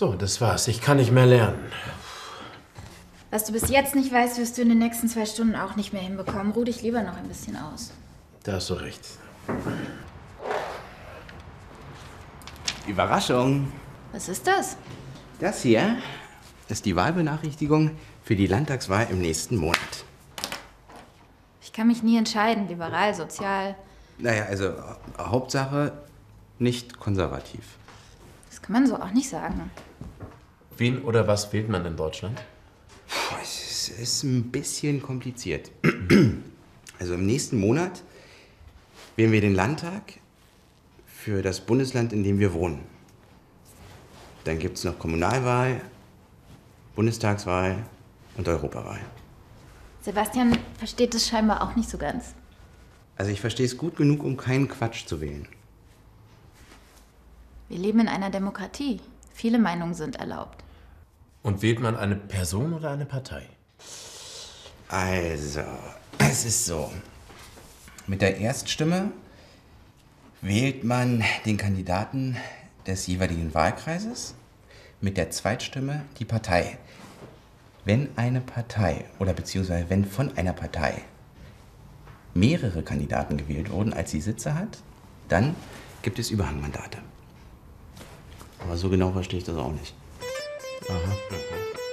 So, das war's. Ich kann nicht mehr lernen. Was du bis jetzt nicht weißt, wirst du in den nächsten zwei Stunden auch nicht mehr hinbekommen. Ruh dich lieber noch ein bisschen aus. Da hast du recht. Überraschung. Was ist das? Das hier ist die Wahlbenachrichtigung für die Landtagswahl im nächsten Monat. Ich kann mich nie entscheiden, liberal, sozial. Naja, also Hauptsache nicht konservativ. Das kann man so auch nicht sagen. Wen oder was wählt man in Deutschland? Puh, es ist ein bisschen kompliziert. Also im nächsten Monat wählen wir den Landtag für das Bundesland, in dem wir wohnen. Dann gibt es noch Kommunalwahl, Bundestagswahl und Europawahl. Sebastian versteht es scheinbar auch nicht so ganz. Also ich verstehe es gut genug, um keinen Quatsch zu wählen. Wir leben in einer Demokratie. Viele Meinungen sind erlaubt. Und wählt man eine Person oder eine Partei? Also, es ist so. Mit der Erststimme wählt man den Kandidaten des jeweiligen Wahlkreises, mit der Zweitstimme die Partei. Wenn eine Partei oder beziehungsweise wenn von einer Partei mehrere Kandidaten gewählt wurden, als sie Sitze hat, dann gibt es Überhangmandate. Aber so genau verstehe ich das auch nicht. Aha. Mhm.